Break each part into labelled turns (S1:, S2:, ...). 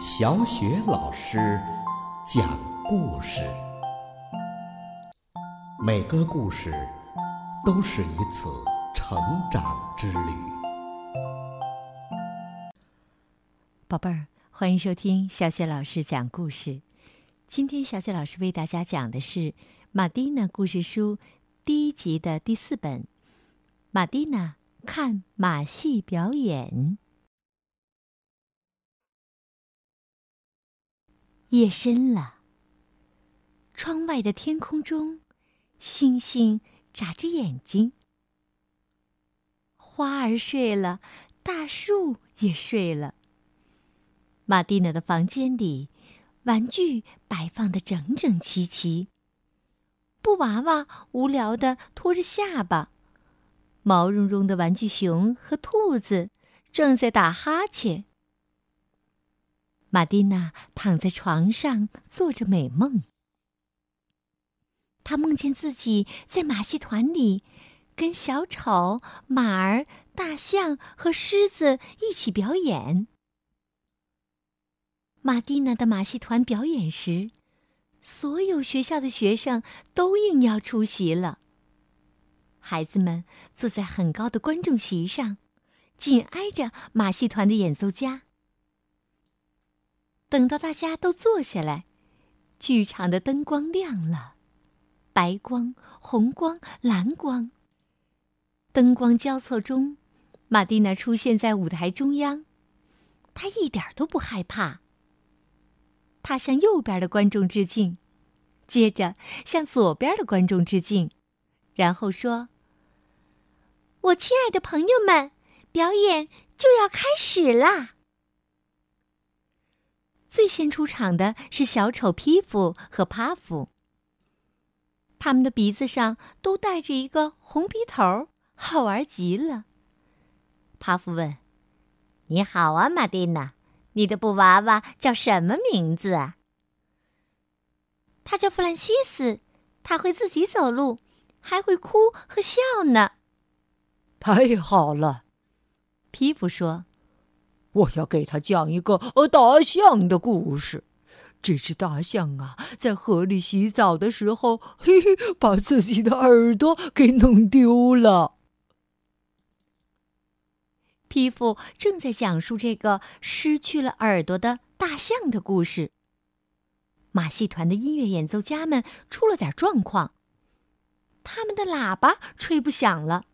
S1: 小雪老师讲故事，每个故事都是一次成长之旅。
S2: 宝贝儿，欢迎收听小雪老师讲故事。今天小雪老师为大家讲的是《马蒂娜故事书》第一集的第四本《马蒂娜看马戏表演》。夜深了，窗外的天空中，星星眨着眼睛。花儿睡了，大树也睡了。马蒂娜的房间里，玩具摆放的整整齐齐。布娃娃无聊的拖着下巴，毛茸茸的玩具熊和兔子正在打哈欠。玛蒂娜躺在床上做着美梦。她梦见自己在马戏团里，跟小丑、马儿、大象和狮子一起表演。玛蒂娜的马戏团表演时，所有学校的学生都应邀出席了。孩子们坐在很高的观众席上，紧挨着马戏团的演奏家。等到大家都坐下来，剧场的灯光亮了，白光、红光、蓝光。灯光交错中，玛蒂娜出现在舞台中央。她一点都不害怕。她向右边的观众致敬，接着向左边的观众致敬，然后说：“我亲爱的朋友们，表演就要开始啦！”最先出场的是小丑皮夫和帕夫，他们的鼻子上都带着一个红鼻头，好玩极了。帕夫问：“你好啊，马蒂娜，你的布娃娃叫什么名字啊？”“他叫弗兰西斯，他会自己走路，还会哭和笑呢。”“
S3: 太好了！”
S2: 皮夫说。
S3: 我要给他讲一个呃大象的故事。这只大象啊，在河里洗澡的时候，嘿 嘿，把自己的耳朵给弄丢了。
S2: 皮肤正在讲述这个失去了耳朵的大象的故事。马戏团的音乐演奏家们出了点状况，他们的喇叭吹不响了。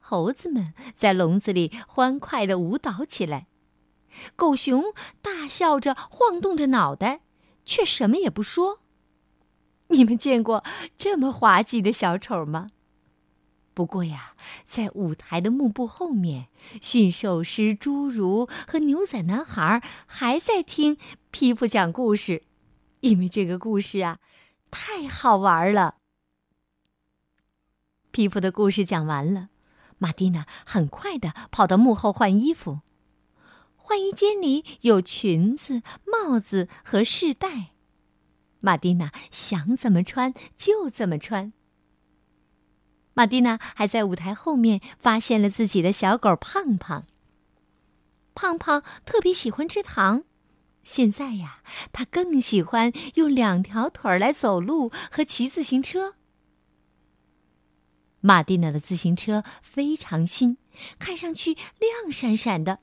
S2: 猴子们在笼子里欢快的舞蹈起来，狗熊大笑着晃动着脑袋，却什么也不说。你们见过这么滑稽的小丑吗？不过呀，在舞台的幕布后面，驯兽师侏儒和牛仔男孩还在听皮肤讲故事，因为这个故事啊，太好玩了。皮肤的故事讲完了。玛蒂娜很快的跑到幕后换衣服，换衣间里有裙子、帽子和饰带，玛蒂娜想怎么穿就怎么穿。玛蒂娜还在舞台后面发现了自己的小狗胖胖。胖胖特别喜欢吃糖，现在呀，他更喜欢用两条腿来走路和骑自行车。玛蒂娜的自行车非常新，看上去亮闪闪的，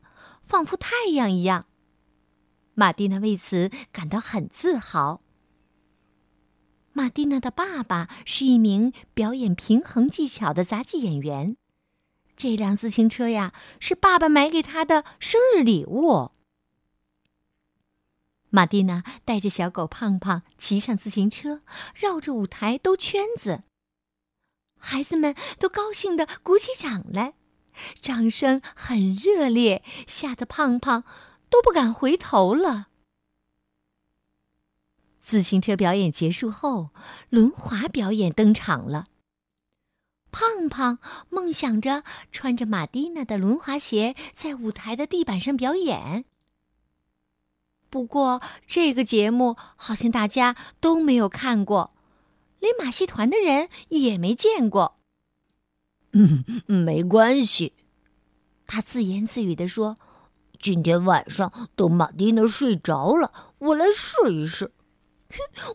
S2: 仿佛太阳一样。玛蒂娜为此感到很自豪。玛蒂娜的爸爸是一名表演平衡技巧的杂技演员，这辆自行车呀是爸爸买给他的生日礼物。玛蒂娜带着小狗胖胖骑上自行车，绕着舞台兜圈子。孩子们都高兴的鼓起掌来，掌声很热烈，吓得胖胖都不敢回头了。自行车表演结束后，轮滑表演登场了。胖胖梦想着穿着马蒂娜的轮滑鞋在舞台的地板上表演。不过，这个节目好像大家都没有看过。连马戏团的人也没见过。
S3: 嗯，没关系，
S2: 他自言自语地说：“
S3: 今天晚上等马蒂娜睡着了，我来试一试。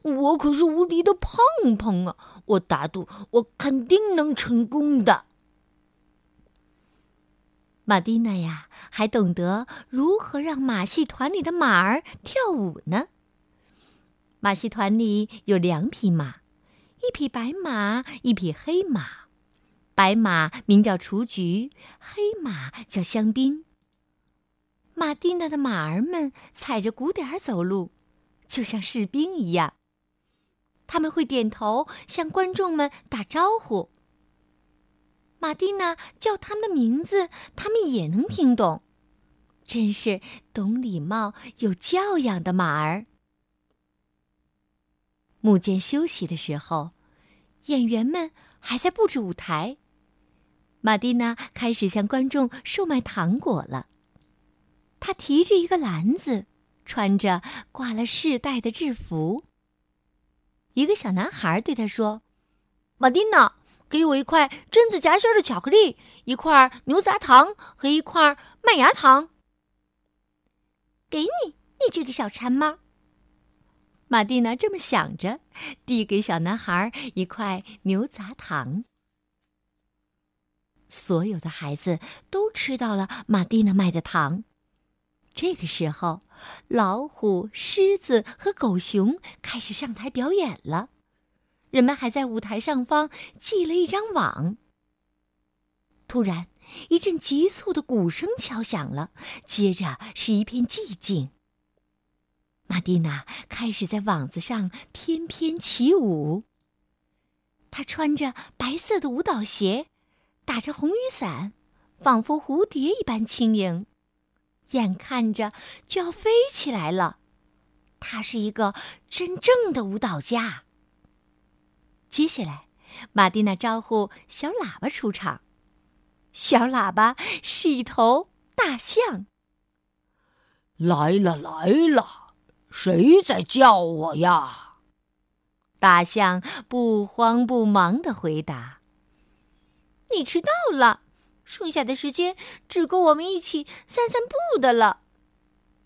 S3: 哼，我可是无敌的胖胖啊！我打赌，我肯定能成功的。
S2: 马蒂娜呀，还懂得如何让马戏团里的马儿跳舞呢。马戏团里有两匹马，一匹白马，一匹黑马。白马名叫雏菊，黑马叫香槟。马蒂娜的马儿们踩着鼓点儿走路，就像士兵一样。他们会点头向观众们打招呼。马蒂娜叫他们的名字，他们也能听懂，真是懂礼貌、有教养的马儿。幕间休息的时候，演员们还在布置舞台。马蒂娜开始向观众售卖糖果了。她提着一个篮子，穿着挂了饰带的制服。一个小男孩对她说：“
S3: 马蒂娜。”给我一块榛子夹心的巧克力，一块牛轧糖和一块麦芽糖。
S2: 给你，你这个小馋猫。马蒂娜这么想着，递给小男孩一块牛轧糖。所有的孩子都吃到了马蒂娜卖的糖。这个时候，老虎、狮子和狗熊开始上台表演了。人们还在舞台上方系了一张网。突然，一阵急促的鼓声敲响了，接着是一片寂静。玛蒂娜开始在网子上翩翩起舞。她穿着白色的舞蹈鞋，打着红雨伞，仿佛蝴蝶一般轻盈，眼看着就要飞起来了。他是一个真正的舞蹈家。接下来，马蒂娜招呼小喇叭出场。小喇叭是一头大象。
S3: 来了来了，谁在叫我呀？
S2: 大象不慌不忙的回答：“
S4: 你迟到了，剩下的时间只够我们一起散散步的了。”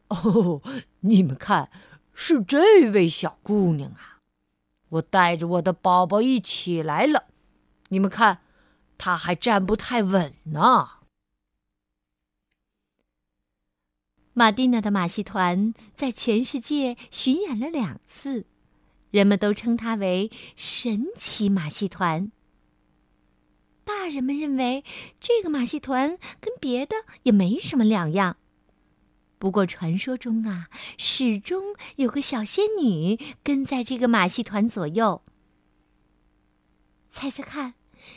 S3: 哦，你们看，是这位小姑娘啊。我带着我的宝宝一起来了，你们看，她还站不太稳呢。
S2: 马蒂娜的马戏团在全世界巡演了两次，人们都称它为神奇马戏团。大人们认为这个马戏团跟别的也没什么两样。不过，传说中啊，始终有个小仙女跟在这个马戏团左右。猜猜看，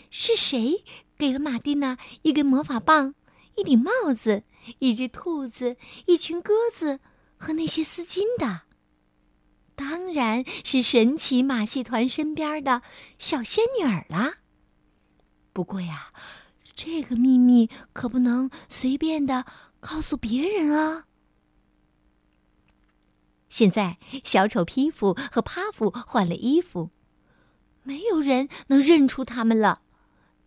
S2: 是谁给了马蒂娜一根魔法棒、一顶帽子、一只兔子、一群鸽子和那些丝巾的？当然是神奇马戏团身边的小仙女儿啦。不过呀，这个秘密可不能随便的告诉别人啊。现在，小丑皮肤和帕夫换了衣服，没有人能认出他们了。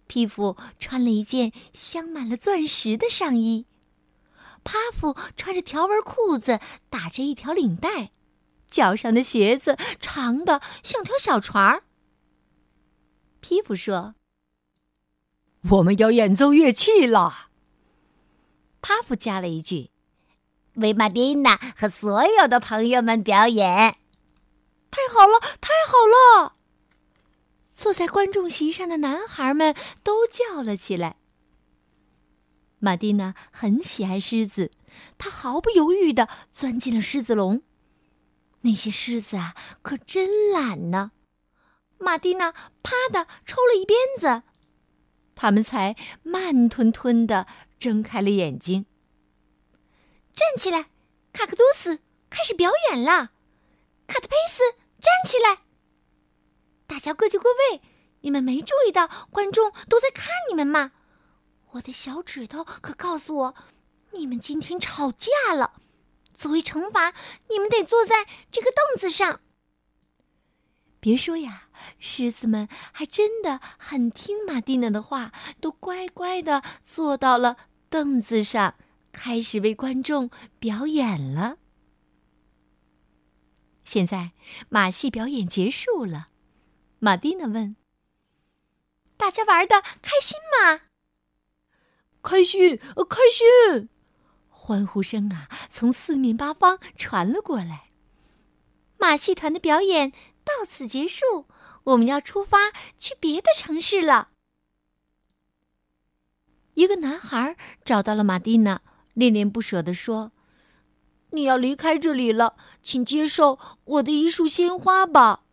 S2: 皮肤穿了一件镶满了钻石的上衣，帕夫穿着条纹裤子，打着一条领带，脚上的鞋子长的像条小船儿。皮肤说：“
S3: 我们要演奏乐器了。”
S2: 帕夫加了一句。
S4: 为马蒂娜和所有的朋友们表演，
S2: 太好了，太好了！坐在观众席上的男孩们都叫了起来。马蒂娜很喜爱狮子，她毫不犹豫的钻进了狮子笼。那些狮子啊，可真懒呢！马蒂娜啪的抽了一鞭子，他们才慢吞吞的睁开了眼睛。
S4: 站起来，卡克多斯开始表演了。卡特佩斯，站起来！大家各就各位。你们没注意到观众都在看你们吗？我的小指头可告诉我，你们今天吵架了。作为惩罚，你们得坐在这个凳子上。
S2: 别说呀，狮子们还真的很听马蒂娜的话，都乖乖的坐到了凳子上。开始为观众表演了。现在马戏表演结束了，马蒂娜问：“
S4: 大家玩的开心吗？”“
S3: 开心，开心！”
S2: 欢呼声啊，从四面八方传了过来。
S4: 马戏团的表演到此结束，我们要出发去别的城市了。
S2: 一个男孩找到了马蒂娜，恋恋不舍地说：“
S3: 你要离开这里了，请接受我的一束鲜花吧。”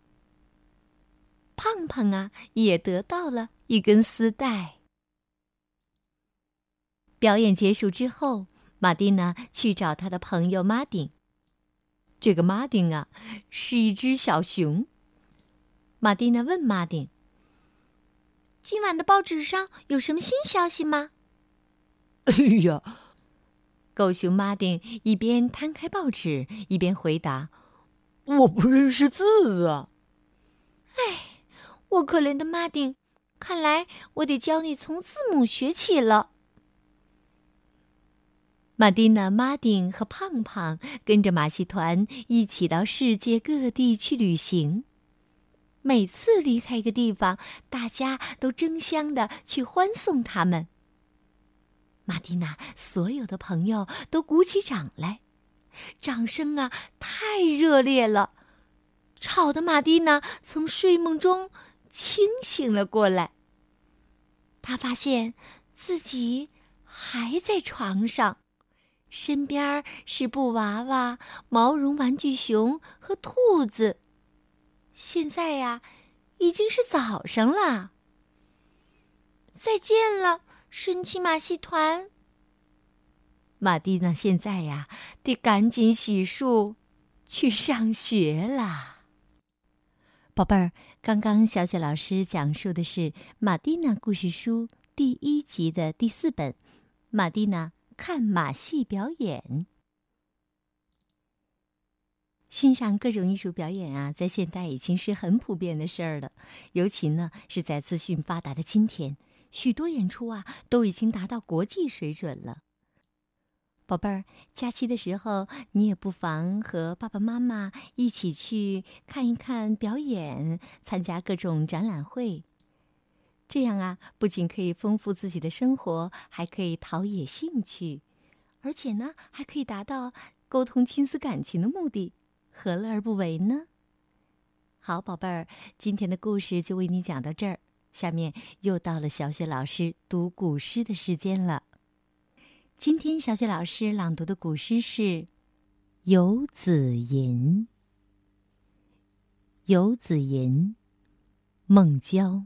S2: 胖胖啊，也得到了一根丝带。表演结束之后，马蒂娜去找他的朋友马丁。这个马丁啊，是一只小熊。马蒂娜问马丁。
S4: 今晚的报纸上有什么新消息吗？
S3: 哎呀，
S2: 狗熊马丁一边摊开报纸，一边回答：“
S3: 我不认识字啊。”
S4: 哎，我可怜的马丁，看来我得教你从字母学起了。
S2: 马蒂娜、马丁和胖胖跟着马戏团一起到世界各地去旅行。每次离开一个地方，大家都争相的去欢送他们。马蒂娜所有的朋友都鼓起掌来，掌声啊太热烈了，吵得马蒂娜从睡梦中清醒了过来。她发现自己还在床上，身边是布娃娃、毛绒玩具熊和兔子。现在呀，已经是早上了。
S4: 再见了，神奇马戏团。
S2: 马蒂娜现在呀，得赶紧洗漱，去上学啦。宝贝儿，刚刚小雪老师讲述的是《马蒂娜故事书》第一集的第四本，《马蒂娜看马戏表演》。欣赏各种艺术表演啊，在现代已经是很普遍的事儿了。尤其呢，是在资讯发达的今天，许多演出啊都已经达到国际水准了。宝贝儿，假期的时候，你也不妨和爸爸妈妈一起去看一看表演，参加各种展览会。这样啊，不仅可以丰富自己的生活，还可以陶冶兴趣，而且呢，还可以达到沟通亲子感情的目的。何乐而不为呢？好，宝贝儿，今天的故事就为你讲到这儿。下面又到了小雪老师读古诗的时间了。今天小雪老师朗读的古诗是《游子吟》。《游子吟》，孟郊。